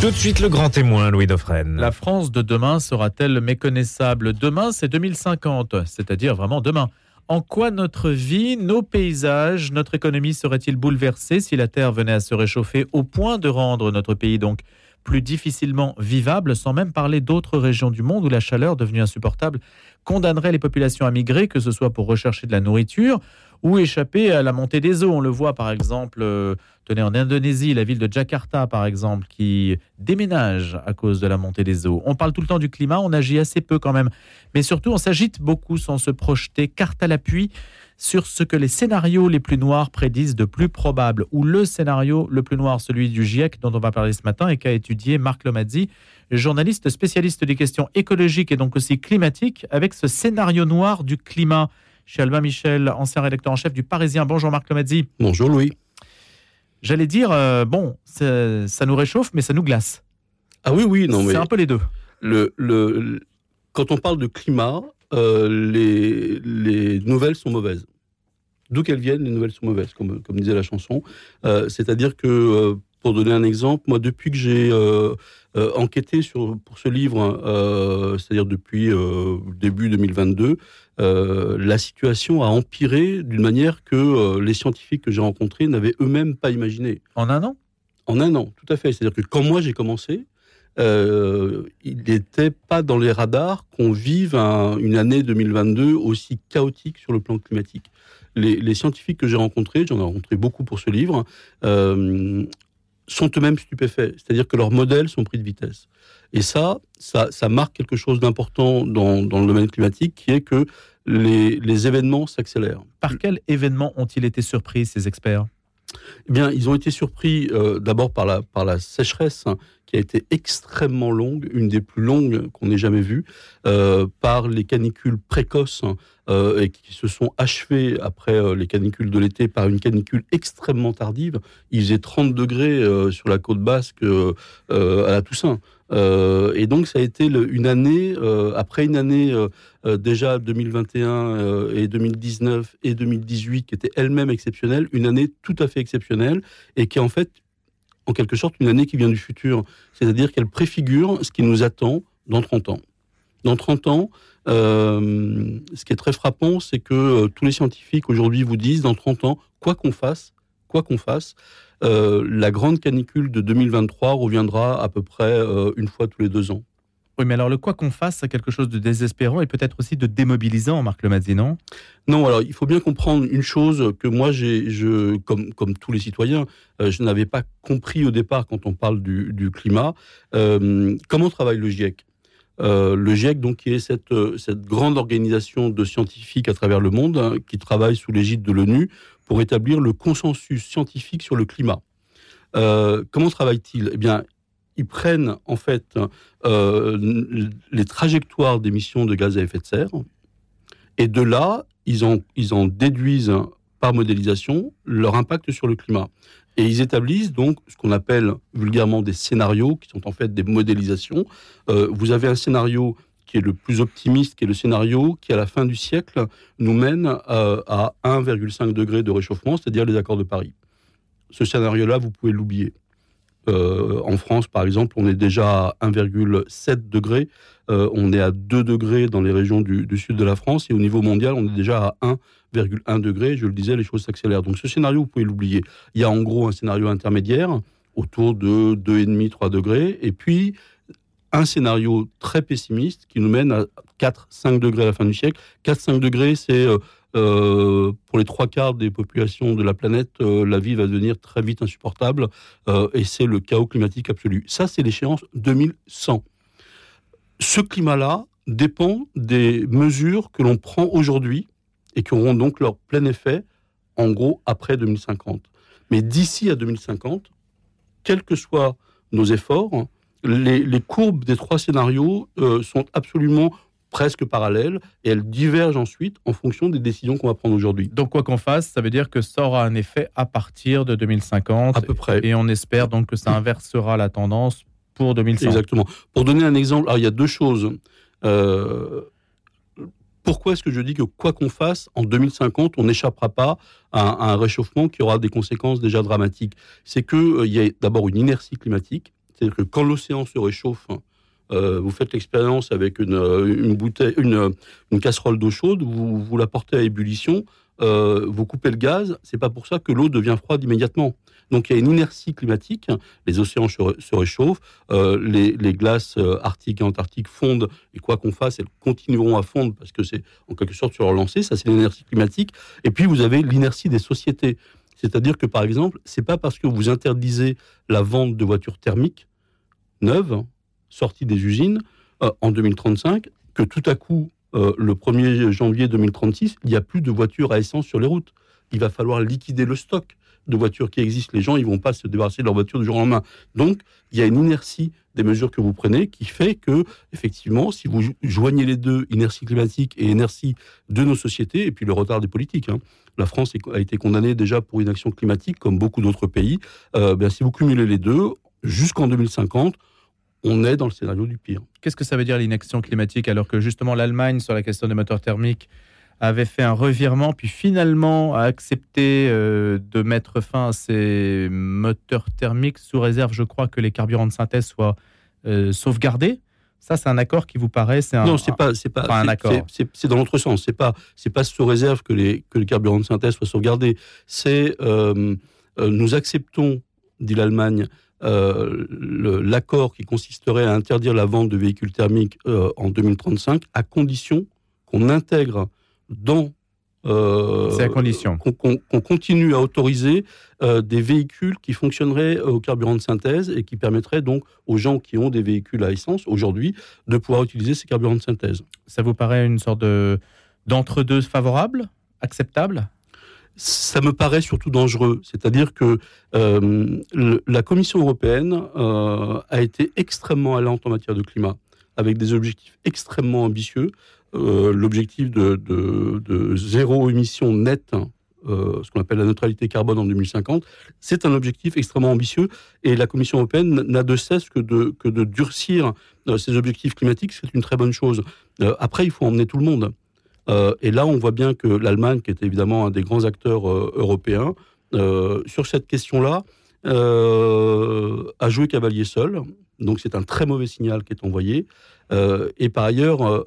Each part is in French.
Tout de suite, le grand témoin, Louis Dauphren. La France de demain sera-t-elle méconnaissable? Demain, c'est 2050, c'est-à-dire vraiment demain. En quoi notre vie, nos paysages, notre économie seraient-ils bouleversés si la Terre venait à se réchauffer au point de rendre notre pays donc plus difficilement vivable, sans même parler d'autres régions du monde où la chaleur, devenue insupportable, condamnerait les populations à migrer, que ce soit pour rechercher de la nourriture ou échapper à la montée des eaux. On le voit par exemple, euh, tenez, en Indonésie, la ville de Jakarta par exemple, qui déménage à cause de la montée des eaux. On parle tout le temps du climat, on agit assez peu quand même. Mais surtout, on s'agite beaucoup sans se projeter carte à l'appui sur ce que les scénarios les plus noirs prédisent de plus probable, ou le scénario le plus noir, celui du GIEC dont on va parler ce matin et qu'a étudié Marc Lomazzi, journaliste spécialiste des questions écologiques et donc aussi climatiques, avec ce scénario noir du climat. Chez Albin Michel, ancien rédacteur en chef du Parisien. Bonjour Marc Lomazzi. Bonjour Louis. J'allais dire, euh, bon, ça nous réchauffe, mais ça nous glace. Ah oui, oui, non, mais. C'est un peu les deux. Le, le, quand on parle de climat, euh, les, les nouvelles sont mauvaises. D'où qu'elles viennent, les nouvelles sont mauvaises, comme, comme disait la chanson. Euh, c'est-à-dire que, pour donner un exemple, moi, depuis que j'ai enquêté sur, pour ce livre, c'est-à-dire depuis début 2022, euh, la situation a empiré d'une manière que euh, les scientifiques que j'ai rencontrés n'avaient eux-mêmes pas imaginé. En un an? En un an, tout à fait. C'est-à-dire que quand moi j'ai commencé, euh, il n'était pas dans les radars qu'on vive une année 2022 aussi chaotique sur le plan climatique. Les, scientifiques que j'ai rencontrés, j'en ai rencontré beaucoup pour ce livre, sont eux-mêmes stupéfaits. C'est-à-dire que leurs modèles sont pris de vitesse. Et ça, ça, marque quelque chose d'important dans, dans, le domaine climatique, qui est que les, événements s'accélèrent. Par quels événements ont-ils été surpris, ces experts? Eh bien, ils ont été surpris euh, d'abord par la, par la sécheresse hein, qui a été extrêmement longue, une des plus longues qu'on ait jamais vues, euh, par les canicules précoces euh, et qui se sont achevées après les canicules de l'été par une canicule extrêmement tardive. Il faisait 30 degrés sur la côte basque à la Toussaint. Euh, et donc ça a été une année, euh, après une année euh, déjà 2021 et 2019 et 2018 qui était elle-même exceptionnelle, une année tout à fait exceptionnelle et qui en fait en quelque sorte une année qui vient du futur. C'est-à-dire qu'elle préfigure ce qui nous attend dans 30 ans. Dans 30 ans, ce qui est très frappant, c'est que tous les scientifiques aujourd'hui vous disent, dans 30 ans, quoi qu'on fasse, quoi qu'on fasse, euh, la grande canicule de 2023 reviendra à peu près euh, une fois tous les deux ans. Oui, mais alors le quoi qu'on fasse, c'est quelque chose de désespérant et peut-être aussi de démobilisant, Marc Lemazzi, non? Non, alors il faut bien comprendre une chose que moi, je, comme, comme tous les citoyens, euh, je n'avais pas compris au départ quand on parle du, climat. comment travaille le GIEC le GIEC, donc, qui est cette, cette grande organisation de scientifiques à travers le monde, hein, qui travaille sous l'égide de l'ONU pour établir le consensus scientifique sur le climat. Euh, comment travaillent-ils Eh bien, ils prennent en fait euh, les trajectoires d'émissions de gaz à effet de serre, et de là, ils en, déduisent par modélisation leur impact sur le climat. Et ils établissent donc ce qu'on appelle vulgairement des scénarios, qui sont en fait des modélisations. Euh, vous avez un scénario qui est le plus optimiste, qui est le scénario qui, à la fin du siècle, nous mène euh, à, 1,5 degré de réchauffement, c'est-à-dire les accords de Paris. Ce scénario-là, vous pouvez l'oublier. Euh, en France, par exemple, on est déjà à 1,7 degré. Euh, on est à 2 degrés dans les régions du, sud de la France. Et au niveau mondial, on est déjà à 1,1 degré. Je le disais, les choses s'accélèrent. Donc ce scénario, vous pouvez l'oublier. Il y a en gros un scénario intermédiaire autour de 2,5-3 degrés. Et puis, un scénario très pessimiste qui nous mène à 4-5 degrés à la fin du siècle. 4-5 degrés, c'est euh, euh, pour les trois quarts des populations de la planète, euh, la vie va devenir très vite insupportable et c'est le chaos climatique absolu. Ça, c'est l'échéance 2100. Ce climat-là dépend des mesures que l'on prend aujourd'hui et qui auront donc leur plein effet, en gros, après 2050. Mais d'ici à 2050, quels que soient nos efforts, les, courbes des trois scénarios euh, sont absolument presque parallèles et elles divergent ensuite en fonction des décisions qu'on va prendre aujourd'hui. Donc quoi qu'on fasse, ça veut dire que ça aura un effet à partir de 2050 à peu près. Et on espère donc que ça inversera la tendance pour 2100. Exactement. Pour donner un exemple, il y a deux choses. Euh, pourquoi est-ce que je dis que quoi qu'on fasse, en 2050, on n'échappera pas à, un réchauffement qui aura des conséquences déjà dramatiques? C'est qu'il euh, y a d'abord une inertie climatique C'est-à-dire que quand l'océan se réchauffe, euh, vous faites l'expérience avec une, une, bouteille, une, une casserole d'eau chaude, vous, vous la portez à ébullition, euh, vous coupez le gaz, c'est pas pour ça que l'eau devient froide immédiatement. Donc il y a une inertie climatique, les océans se réchauffent, euh, les, glaces euh, arctiques et antarctiques fondent, et quoi qu'on fasse, elles continueront à fondre parce que c'est en quelque sorte sur leur lancée, ça c'est l'inertie climatique. Et puis vous avez l'inertie des sociétés. C'est-à-dire que par exemple, c'est pas parce que vous interdisez la vente de voitures thermiques neuves, sorties des usines, euh, en 2035, que tout à coup, euh, le 1er janvier 2036, il n'y a plus de voitures à essence sur les routes. Il va falloir liquider le stock de voitures qui existent. Les gens, ils vont pas se débarrasser de leur voiture du jour au lendemain. Donc, il y a une inertie des mesures que vous prenez qui fait que, effectivement, si vous joignez les deux, inertie climatique et inertie de nos sociétés, et puis le retard des politiques, hein, la France a été condamnée déjà pour inaction climatique, comme beaucoup d'autres pays, euh, bien, si vous cumulez les deux, jusqu'en 2050, on est dans le scénario du pire. Qu'est-ce que ça veut dire l'inaction climatique alors que justement l'Allemagne sur la question des moteurs thermiques avait fait un revirement, puis finalement a accepté euh, de mettre fin à ces moteurs thermiques sous réserve, je crois, que les carburants de synthèse soient euh, sauvegardés? Ça, c'est un accord qui vous paraît c'est un, Non, c'est pas, c'est pas, un accord. C'est dans l'autre sens. C'est pas, c'est pas sous réserve que les que les carburants de synthèse soient sauvegardés. C'est euh, nous acceptons, dit l'Allemagne, euh, l'accord qui consisterait à interdire la vente de véhicules thermiques euh, en 2035 à condition qu'on intègre dans euh, c'est à condition qu'on continue à autoriser euh, des véhicules qui fonctionneraient au carburant de synthèse et qui permettraient donc aux gens qui ont des véhicules à essence aujourd'hui de pouvoir utiliser ces carburants de synthèse. Ça vous paraît une sorte de d'entre-deux favorable, acceptable? Ça me paraît surtout dangereux. C'est-à-dire que euh, la Commission européenne euh, a été extrêmement allante en matière de climat, avec des objectifs extrêmement ambitieux. Euh, L'objectif de, zéro émission nette, ce qu'on appelle la neutralité carbone en 2050, c'est un objectif extrêmement ambitieux et la Commission européenne n'a de cesse que de, que de durcir ces objectifs climatiques. C'est une très bonne chose. Après, il faut emmener tout le monde. Euh, et là, on voit bien que l'Allemagne, qui est évidemment un des grands acteurs euh, européens, euh, sur cette question-là, a joué cavalier seul. Donc c'est un très mauvais signal qui est envoyé. et par ailleurs,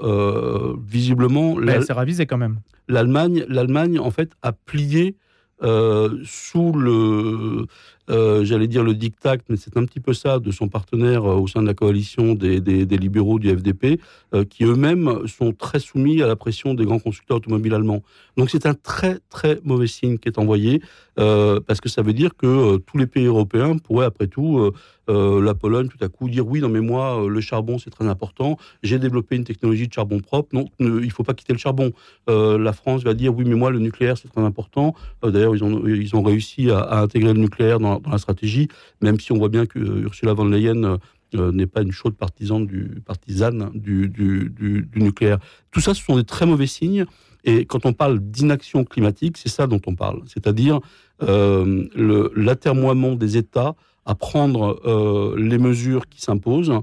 visiblement, elle s'est ravisée quand même. L'Allemagne, l'Allemagne en fait a plié sous le, euh, j'allais dire le diktat, mais c'est un petit peu ça, de son partenaire euh, au sein de la coalition des, des, libéraux du FDP, euh, qui eux-mêmes sont très soumis à la pression des grands constructeurs automobiles allemands. Donc c'est un très très mauvais signe qui est envoyé, parce que ça veut dire que tous les pays européens pourraient après tout, la Pologne tout à coup dire oui, non mais moi le charbon c'est très important, j'ai développé une technologie de charbon propre, non, ne, il faut pas quitter le charbon. la France va dire oui mais moi le nucléaire c'est très important. D'ailleurs ils ont ils ont réussi à, à intégrer le nucléaire dans dans, la stratégie, même si on voit bien que euh, Ursula von der Leyen euh, n'est pas une chaude partisane du, partisane du, du, nucléaire. Tout ça, ce sont des très mauvais signes. Et quand on parle d'inaction climatique, c'est ça dont on parle, c'est-à-dire euh, l'atermoiement des États à prendre euh, les mesures qui s'imposent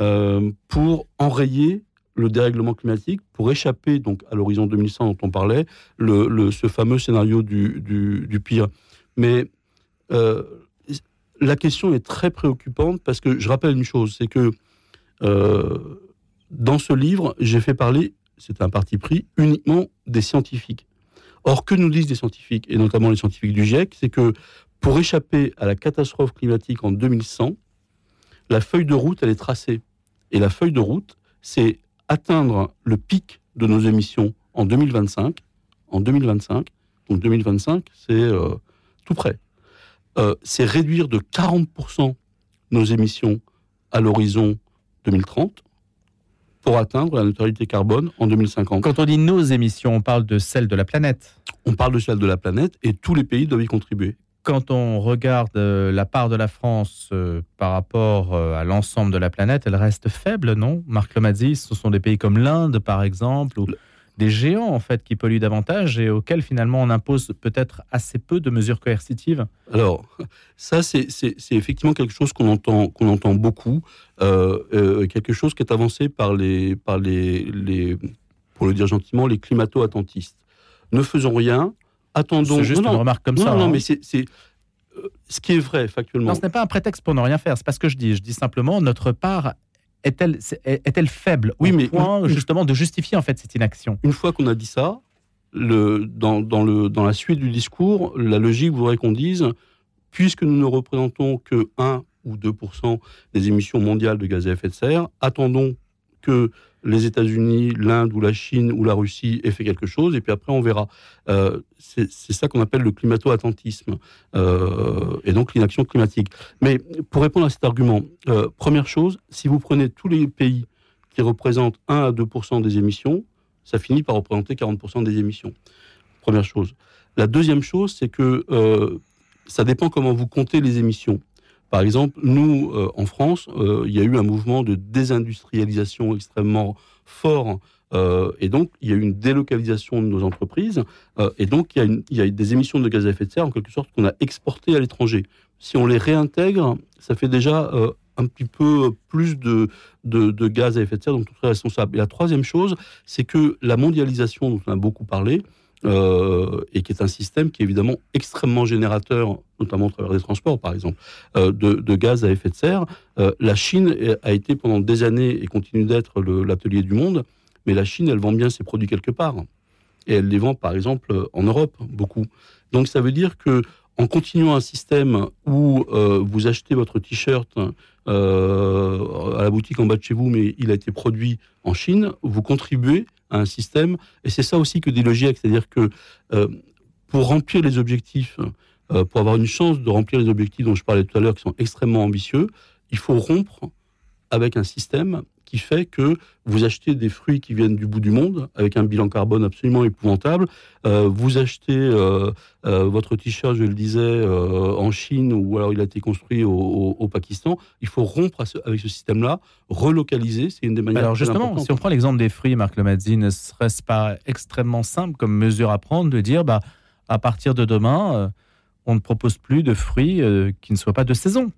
euh, pour enrayer le dérèglement climatique, pour échapper donc à l'horizon 2100 dont on parlait, le, le, ce fameux scénario du, du, du pire. Mais euh, la question est très préoccupante parce que je rappelle une chose, c'est que euh, dans ce livre, j'ai fait parler, c'est un parti pris, uniquement des scientifiques. Or, que nous disent les scientifiques, et notamment les scientifiques du GIEC, c'est que pour échapper à la catastrophe climatique en 2100, la feuille de route, elle est tracée. Et la feuille de route, c'est atteindre le pic de nos émissions en 2025. En 2025, donc 2025, c'est euh, tout près euh, c'est réduire de 40% nos émissions à l'horizon 2030 pour atteindre la neutralité carbone en 2050. Quand on dit nos émissions, on parle de celles de la planète. On parle de celles de la planète et tous les pays doivent y contribuer. Quand on regarde euh, la part de la France euh, par rapport à l'ensemble de la planète, elle reste faible, non? Marc Lomazzi, ce sont des pays comme l'Inde, par exemple, ou des géants en fait qui polluent davantage et auxquels finalement on impose peut-être assez peu de mesures coercitives Alors ça c'est effectivement quelque chose qu'on entend qu'on entend beaucoup, euh, euh, quelque chose qui est avancé par les par les, les pour le dire gentiment les climato-attentistes. Ne faisons rien, attendons. C'est juste non, une remarque comme non, ça. Non, hein. mais c'est ce qui est vrai factuellement. Non, ce n'est pas un prétexte pour ne rien faire. C'est pas ce que je dis. Je dis simplement notre part est-elle est-elle faible oui, au mais point justement de justifier en fait cette inaction? Une fois qu'on a dit ça, le, dans, dans, le, dans la suite du discours, la logique voudrait qu'on dise, puisque nous ne représentons que 1 ou 2% des émissions mondiales de gaz à effet de serre, attendons que les États-Unis, l'Inde ou la Chine ou la Russie aient fait quelque chose, et puis après on verra. Euh, c'est ça qu'on appelle le climato-attentisme, euh, et donc l'inaction climatique. Mais pour répondre à cet argument, euh, première chose, si vous prenez tous les pays qui représentent 1 à 2% des émissions, ça finit par représenter 40 des émissions. Première chose. La deuxième chose, c'est que ça dépend comment vous comptez les émissions. Par exemple, nous, euh, en France, euh, il y a eu un mouvement de désindustrialisation extrêmement fort. Euh, et donc, il y a eu une délocalisation de nos entreprises. et donc, il y, a a des émissions de gaz à effet de serre, en quelque sorte, qu'on a exportées à l'étranger. Si on les réintègre, ça fait déjà un petit peu plus de, gaz à effet de serre dont on est responsable. Et la troisième chose, c'est que la mondialisation dont on a beaucoup parlé, euh, et qui est un système qui est évidemment extrêmement générateur, notamment au travers des transports par exemple, euh, de, gaz à effet de serre. Euh, la Chine a été pendant des années et continue d'être l'atelier du monde, mais la Chine, elle vend bien ses produits quelque part. Et elle les vend par exemple en Europe, beaucoup. Donc ça veut dire que en continuant un système où vous achetez votre t-shirt à la boutique en bas de chez vous, mais il a été produit en Chine, vous contribuez un système, et c'est ça aussi que dit le GIEC, c'est-à-dire que euh, pour remplir les objectifs, euh, pour avoir une chance de remplir les objectifs dont je parlais tout à l'heure, qui sont extrêmement ambitieux, il faut rompre avec un système qui fait que vous achetez des fruits qui viennent du bout du monde, avec un bilan carbone absolument épouvantable. Euh, vous achetez euh, euh, votre t-shirt, je le disais, en Chine, ou alors il a été construit au, Pakistan. Il faut rompre avec ce système-là, relocaliser, c'est une des manières. Alors justement, si on prend l'exemple des fruits, Marc Lemazzi, ne serait-ce pas extrêmement simple comme mesure à prendre de dire, bah, à partir de demain, on ne propose plus de fruits qui ne soient pas de saison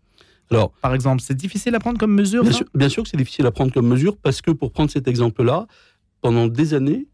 alors, par exemple, c'est difficile à prendre comme mesure Bien, sûr, que c'est difficile à prendre comme mesure parce que pour prendre cet exemple-là, pendant des années,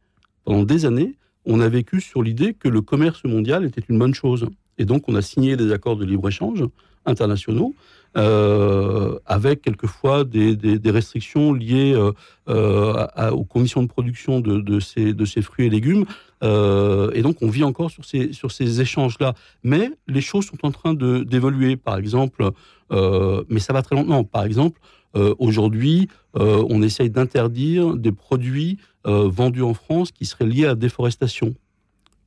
pendant des années, on a vécu sur l'idée que le commerce mondial était une bonne chose. Et donc, on a signé des accords de libre-échange internationaux euh, avec quelquefois des, restrictions liées euh, euh, aux conditions de production de, ces, de ces fruits et légumes. Et donc, on vit encore sur ces, sur ces échanges-là. Mais les choses sont en train d'évoluer. Par exemple, euh, mais ça va très lentement. Par exemple, euh, aujourd'hui, euh, on essaye d'interdire des produits vendus en France qui seraient liés à la déforestation.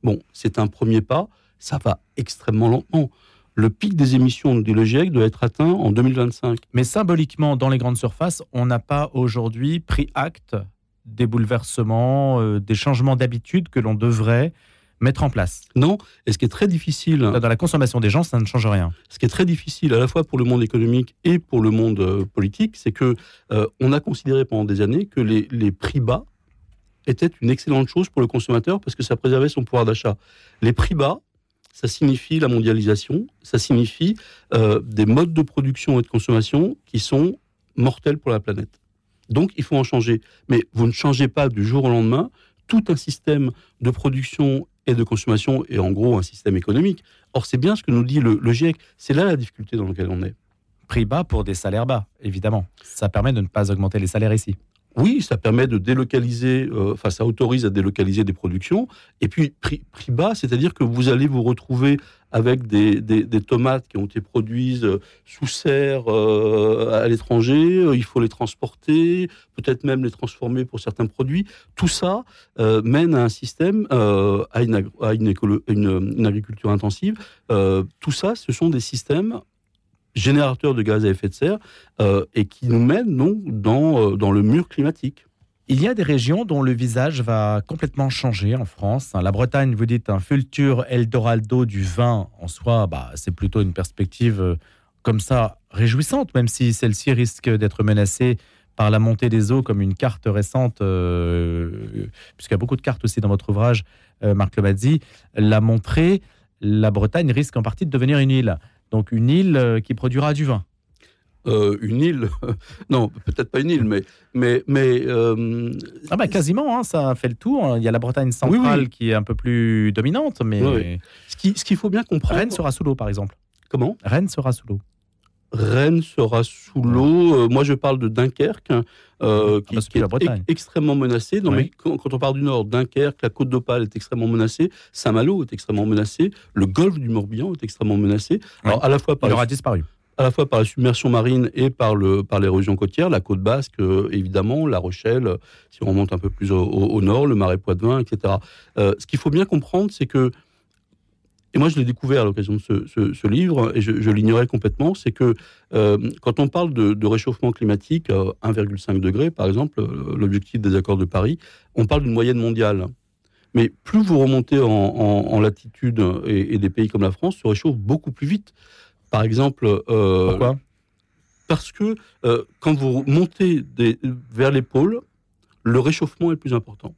Bon, c'est un premier pas, ça va extrêmement lentement. Le pic des émissions de GIEC doit être atteint en 2025. Mais symboliquement, dans les grandes surfaces, on n'a pas aujourd'hui pris acte des bouleversements, des changements d'habitude que l'on devrait mettre en place. Non, et ce qui est très difficile... Dans la consommation des gens, ça ne change rien. Ce qui est très difficile à la fois pour le monde économique et pour le monde euh, politique, c'est que euh, on a considéré pendant des années que les, les prix bas étaient une excellente chose pour le consommateur parce que ça préservait son pouvoir d'achat. Les prix bas, ça signifie la mondialisation, ça signifie euh, des modes de production et de consommation qui sont mortels pour la planète. Donc il faut en changer. Mais vous ne changez pas du jour au lendemain tout un système de production et de consommation et en gros un système économique. Or, c'est bien ce que nous dit le, GIEC. C'est là la difficulté dans laquelle on est. Prix bas pour des salaires bas, évidemment. Ça permet de ne pas augmenter les salaires ici. Oui, ça permet de délocaliser, euh, enfin ça autorise à délocaliser des productions. Et puis prix, bas, c'est-à-dire que vous allez vous retrouver avec des, tomates qui ont été produites euh, sous serre euh, à l'étranger. Il faut les transporter, peut-être même les transformer pour certains produits. Tout ça mène à un système, à, une, une, agriculture intensive. tout ça, ce sont des systèmes générateurs de gaz à effet de serre euh, et qui nous mènent donc dans, euh, dans le mur climatique. Il y a des régions dont le visage va complètement changer en France. La Bretagne, vous dites un futur Eldorado du vin en soi, bah, c'est plutôt une perspective euh, comme ça réjouissante, même si celle-ci risque d'être menacée par la montée des eaux, comme une carte récente, puisqu'il y a beaucoup de cartes aussi dans votre ouvrage, Marc Lebazzi, l'a montré, la Bretagne risque en partie de devenir une île. Donc une île euh, qui produira du vin. Euh, une île, non, peut-être pas une île, mais mais mais euh, ah bah quasiment, hein, ça fait le tour. Il y a la Bretagne centrale qui est un peu plus dominante, mais ce qu'il ce qu'il faut bien comprendre. Rennes sera sous l'eau, par exemple. Comment? Rennes sera sous l'eau. Rennes sera sous l'eau. Euh, moi, je parle de Dunkerque, euh, Ah qui, est extrêmement menacée. Non, Oui. mais quand, quand on parle du Nord, Dunkerque, la Côte d'Opale est extrêmement menacée, Saint-Malo est extrêmement menacé, le golfe du Morbihan est extrêmement menacé. Alors, à la fois par Il les aura disparu. à la fois par la submersion marine et par le par l'érosion côtière, la côte basque euh, évidemment, La Rochelle, euh, si on remonte un peu plus au, au- au nord, le Marais Poitevin, etc. Euh, ce qu'il faut bien comprendre, c'est que et moi je l'ai découvert à l'occasion de ce, ce- ce livre et je, je l'ignorais complètement, c'est que euh, quand on parle de, de réchauffement climatique, euh, 1,5 degré par exemple, euh, l'objectif des accords de Paris, on parle d'une moyenne mondiale. Mais plus vous remontez en, en- en latitude et, et des pays comme la France se réchauffent beaucoup plus vite. Par exemple, euh, Pourquoi? parce que euh, quand vous montez des- vers les pôles, le réchauffement est plus important.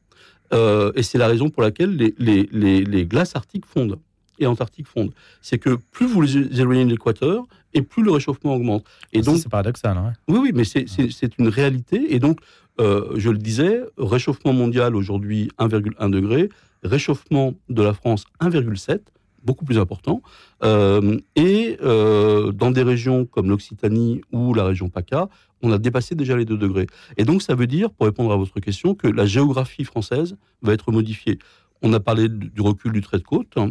Euh, et c'est la raison pour laquelle les, les- les- les glaces arctiques fondent et antarctiques fondent. C'est que plus vous les éloignez de l'équateur, et plus le réchauffement augmente. Et Ça, donc, c'est paradoxal. oui, oui, mais c'est- c'est c'est une réalité. Et donc, euh, je le disais, réchauffement mondial aujourd'hui 1,1 degré, réchauffement de la France 1,7, beaucoup plus important. Euh, et euh, dans des régions comme l'Occitanie ou la région PACA, on a dépassé déjà les 2 degrés. Et donc, ça veut dire, pour répondre à votre question, que la géographie française va être modifiée. On a parlé du recul du trait de côte, hein,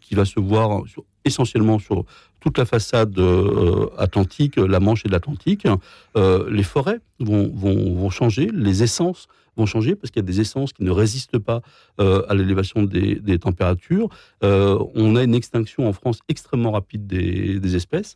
qui va se voir sur- essentiellement sur toute la façade euh, atlantique, la Manche et l'Atlantique. Euh, les forêts vont, vont, vont changer, les essences vont changer, parce qu'il y a des essences qui ne résistent pas euh, à l'élévation des, des températures. Euh, on a une extinction en France extrêmement rapide des, des espèces.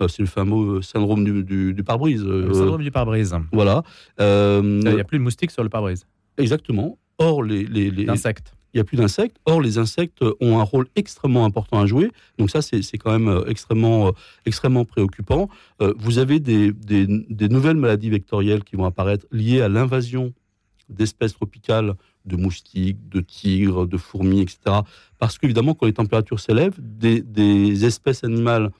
Euh, C'est le fameux syndrome du, du, du pare-brise. Le Euh, syndrome du pare-brise. voilà. Euh, Il n'y a plus de moustiques sur le pare-brise. exactement. Or, les, les, les- D'insectes. Il n'y a plus d'insectes. Or, les insectes ont un rôle extrêmement important à jouer. Donc ça, c'est quand même euh, extrêmement, euh, extrêmement préoccupant. Euh, vous avez des, des- des nouvelles maladies vectorielles qui vont apparaître liées à l'invasion d'espèces tropicales, de moustiques, de tigres, de fourmis, etc. Parce qu'évidemment, quand les températures s'élèvent, des, des espèces animales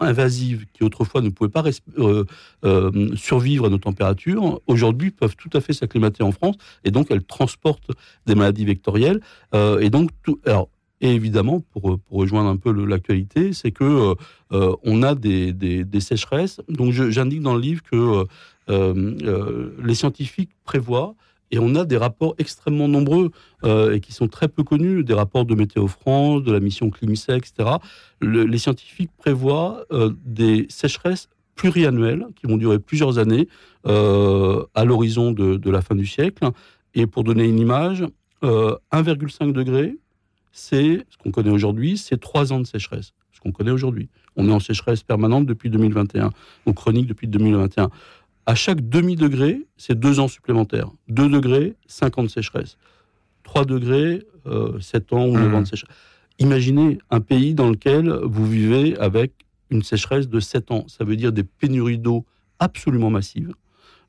invasives qui autrefois ne pouvaient pas euh, euh, survivre à nos températures, aujourd'hui peuvent tout à fait s'acclimater en France et donc elles transportent des maladies vectorielles. Euh, et donc, alors, évidemment, pour, rejoindre un peu l'actualité, c'est que on a des, des- sécheresses. Donc, j'indique dans le livre que les scientifiques prévoient et on a des rapports extrêmement nombreux euh, et qui sont très peu connus, des rapports de Météo France, de la mission Climisec, etc. Le- les scientifiques prévoient euh, des sécheresses pluriannuelles qui vont durer plusieurs années euh, à l'horizon de, la fin du siècle. Et pour donner une image, euh, 1,5 degré, c'est ce qu'on connaît aujourd'hui, c'est trois ans de sécheresse. Ce qu'on connaît aujourd'hui. On est en sécheresse permanente depuis 2021, donc chronique depuis 2021. À chaque demi-degré, c'est deux ans supplémentaires. 2 degrés, 5 ans de sécheresse. 3 degrés, euh, 7 ans ou 9 Mhm. ans de sécheresse. Imaginez un pays dans lequel vous vivez avec une sécheresse de 7 ans. Ça veut dire des pénuries d'eau absolument massives.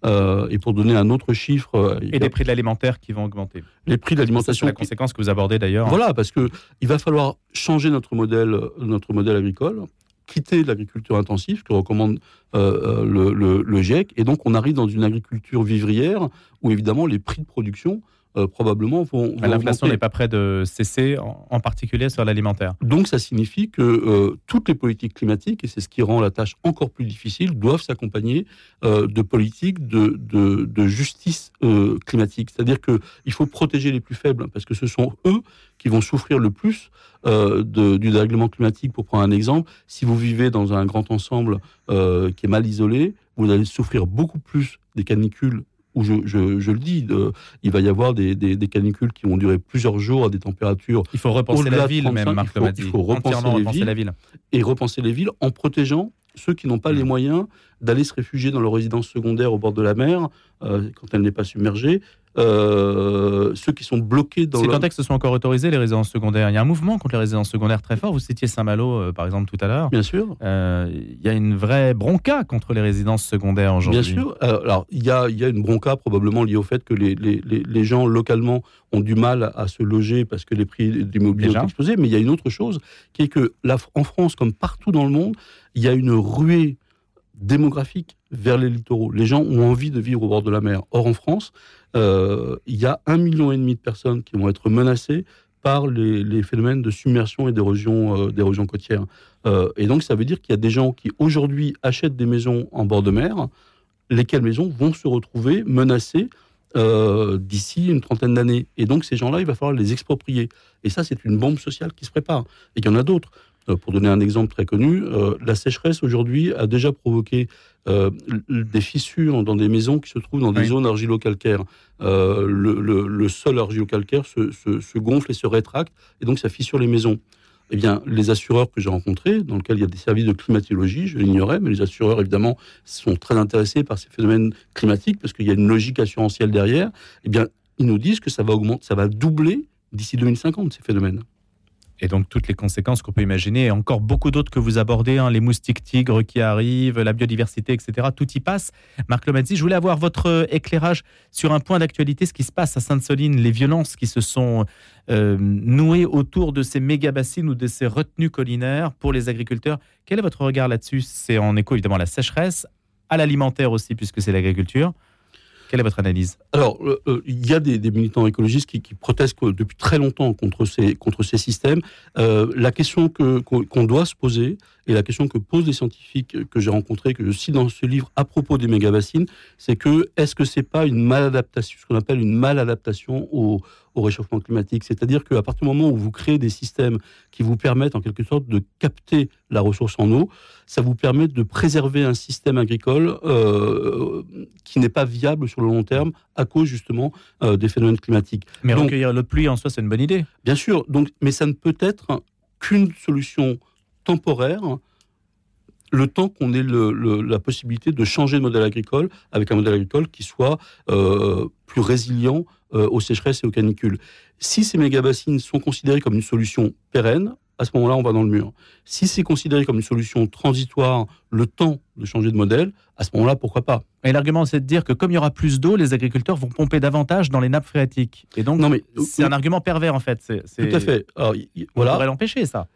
Euh, et pour donner un autre chiffre, euh, Et a des prix de l'alimentaire qui vont augmenter. les prix de C'est l'alimentation la conséquence que vous abordez d'ailleurs. voilà, parce que il va falloir changer notre modèle, notre modèle agricole, quitter l'agriculture intensive que recommande euh, euh, le, GIEC, et donc on arrive dans une agriculture vivrière où évidemment les prix de production euh, probablement vont, vont L'inflation n'est pas près de cesser, en, en particulier sur l'alimentaire. Donc ça signifie que euh, toutes les politiques climatiques, et c'est ce qui rend la tâche encore plus difficile, doivent s'accompagner euh, de politiques de, de, de justice euh, climatique. C'est-à-dire qu'il faut protéger les plus faibles, parce que ce sont eux qui vont souffrir le plus euh, de- du dérèglement climatique. Pour prendre un exemple, si vous vivez dans un grand ensemble euh, qui est mal isolé, vous allez souffrir beaucoup plus des canicules où je, je- je le dis, de- il va y avoir des, des- des canicules qui vont durer plusieurs jours à des températures Il faut repenser la ville 35, même, Marc il faut- il faut repenser les repenser villes. la ville. et repenser les villes en protégeant ceux qui n'ont pas les Mm. moyens d'aller se réfugier dans leur résidence secondaire au bord de la mer euh, quand elle n'est pas submergée, euh, ceux qui sont bloqués dans Si leur... ce soit encore autorisé, les résidences secondaires, il y a un mouvement contre les résidences secondaires très fort. Vous citiez Saint-Malo, euh, par exemple, tout à l'heure. Bien sûr. Il y a une vraie bronca contre les résidences secondaires aujourd'hui. Bien sûr. Alors, il y y a une bronca probablement liée au fait que les, les, les, les gens localement ont du mal à, se loger parce que les prix de l'immobilier Déjà. ont explosé. Mais il y a une autre chose qui est que la, en France, comme partout dans le monde, il y a une ruée démographique vers les littoraux. Les gens ont envie de vivre au bord de la mer. Or, en France, euh, il y a un million et demi de personnes qui vont être menacées par les, phénomènes de submersion et d'érosion euh, côtière. Euh, et donc, ça veut dire qu'il y a des gens qui aujourd'hui achètent des maisons en bord de mer, lesquelles maisons vont se retrouver menacées d'ici une trentaine d'années. Et donc, ces gens-là, il va falloir les exproprier. Et ça, c'est une bombe sociale qui se prépare. Et il y en a d'autres. Euh, pour donner un exemple très connu, euh, la sécheresse aujourd'hui a déjà provoqué euh, des fissures dans des maisons qui se trouvent dans des zones argilo-calcaires. Le, sol argilo-calcaire se, gonfle et se rétracte, et donc ça fissure les maisons. Eh bien, les assureurs que j'ai rencontrés, dans lesquels il y a des services de climatologie, je l'ignorais, mais les assureurs, évidemment, sont très intéressés par ces phénomènes climatiques parce qu'il y a une logique assurantielle derrière. Eh bien, ils nous disent que ça va augmenter, ça va doubler d'ici 2050, ces phénomènes et donc toutes les conséquences qu'on peut imaginer, et encore beaucoup d'autres que vous abordez, hein, les moustiques tigres qui arrivent, la biodiversité, etc. Tout y passe. Marc Lomazzi, je voulais avoir votre euh, éclairage sur un point d'actualité, ce qui se passe à Sainte-Soline, les violences qui se sont euh, nouées autour de ces méga-bassines ou de ces retenues collinaires pour les agriculteurs. Quel est votre regard là-dessus? C'est en écho évidemment à la sécheresse, à l'alimentaire aussi, puisque c'est l'agriculture. Quelle est votre analyse Alors, euh, euh, il y a des, militants écologistes qui, protestent depuis très longtemps contre ces, contre systèmes. Euh, la question qu'on doit se poser, et la question que posent les scientifiques que j'ai rencontrés, que je cite dans ce livre à propos des méga-bassines, c'est que est-ce que c'est pas une maladaptation, ce qu'on appelle une maladaptation au, au réchauffement climatique C'est-à-dire qu'à partir du moment où vous créez des systèmes qui vous permettent en quelque sorte de capter la ressource en eau, ça vous permet de préserver un système agricole euh, qui n'est pas viable sur le long terme à cause justement euh, des phénomènes climatiques. Mais recueillir l'eau de pluie en soi, c'est une bonne idée. Bien sûr, donc, mais ça ne peut être qu'une solution temporaire le temps qu'on ait la possibilité de changer de modèle agricole avec un modèle agricole qui soit euh, plus résilient euh, aux sécheresses et aux canicules. Si ces méga-bassines sont considérées comme une solution pérenne, à ce moment-là, on va dans le mur. Si c'est considéré comme une solution transitoire, le temps de changer de modèle, à ce moment-là, pourquoi pas? Et l'argument, c'est de dire que comme il y aura plus d'eau, les agriculteurs vont pomper davantage dans les nappes phréatiques. Et donc, c'est un argument pervers, en fait. Tout à fait. Alors, on pourrait l'empêcher, ça.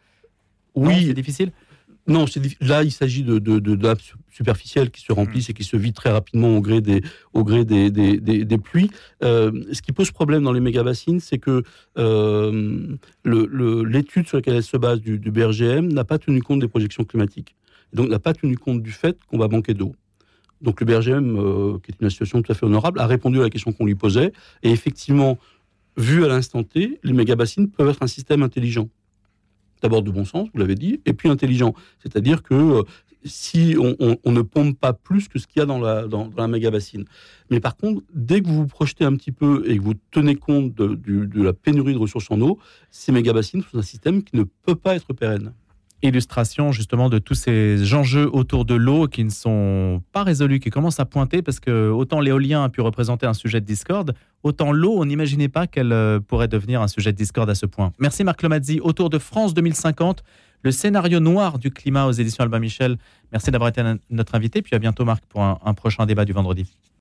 Oui. C'est difficile non, là, il s'agit de, de, de, superficielles qui se remplissent et qui se vident très rapidement au gré des, au gré des, des, pluies. Euh, ce qui pose problème dans les méga-bassines, c'est que euh, l'étude sur laquelle elle se base du, BRGM n'a pas tenu compte des projections climatiques. donc, n'a pas tenu compte du fait qu'on va manquer d'eau. Donc, le BRGM, euh, qui est une association tout à fait honorable, a répondu à la question qu'on lui posait. Et effectivement, vu à l'instant T, les méga-bassines peuvent être un système intelligent d'abord de bon sens, vous l'avez dit, et puis intelligent. C'est-à-dire que euh, si on, ne pompe pas plus que ce qu'il y a dans la, dans, méga bassine. Mais par contre, dès que vous vous projetez un petit peu et que vous tenez compte de, de la pénurie de ressources en eau, ces méga bassines sont un système qui ne peut pas être pérenne illustration justement de tous ces enjeux autour de l'eau qui ne sont pas résolus, qui commencent à pointer parce que autant l'éolien a pu représenter un sujet de discorde, autant l'eau, on n'imaginait pas qu'elle euh, pourrait devenir un sujet de discorde à ce point. Merci Marc Lomazzi. Autour de France 2050, le scénario noir du climat aux éditions Albin Michel. Merci d'avoir été notre invité, puis à bientôt Marc pour un prochain débat du vendredi.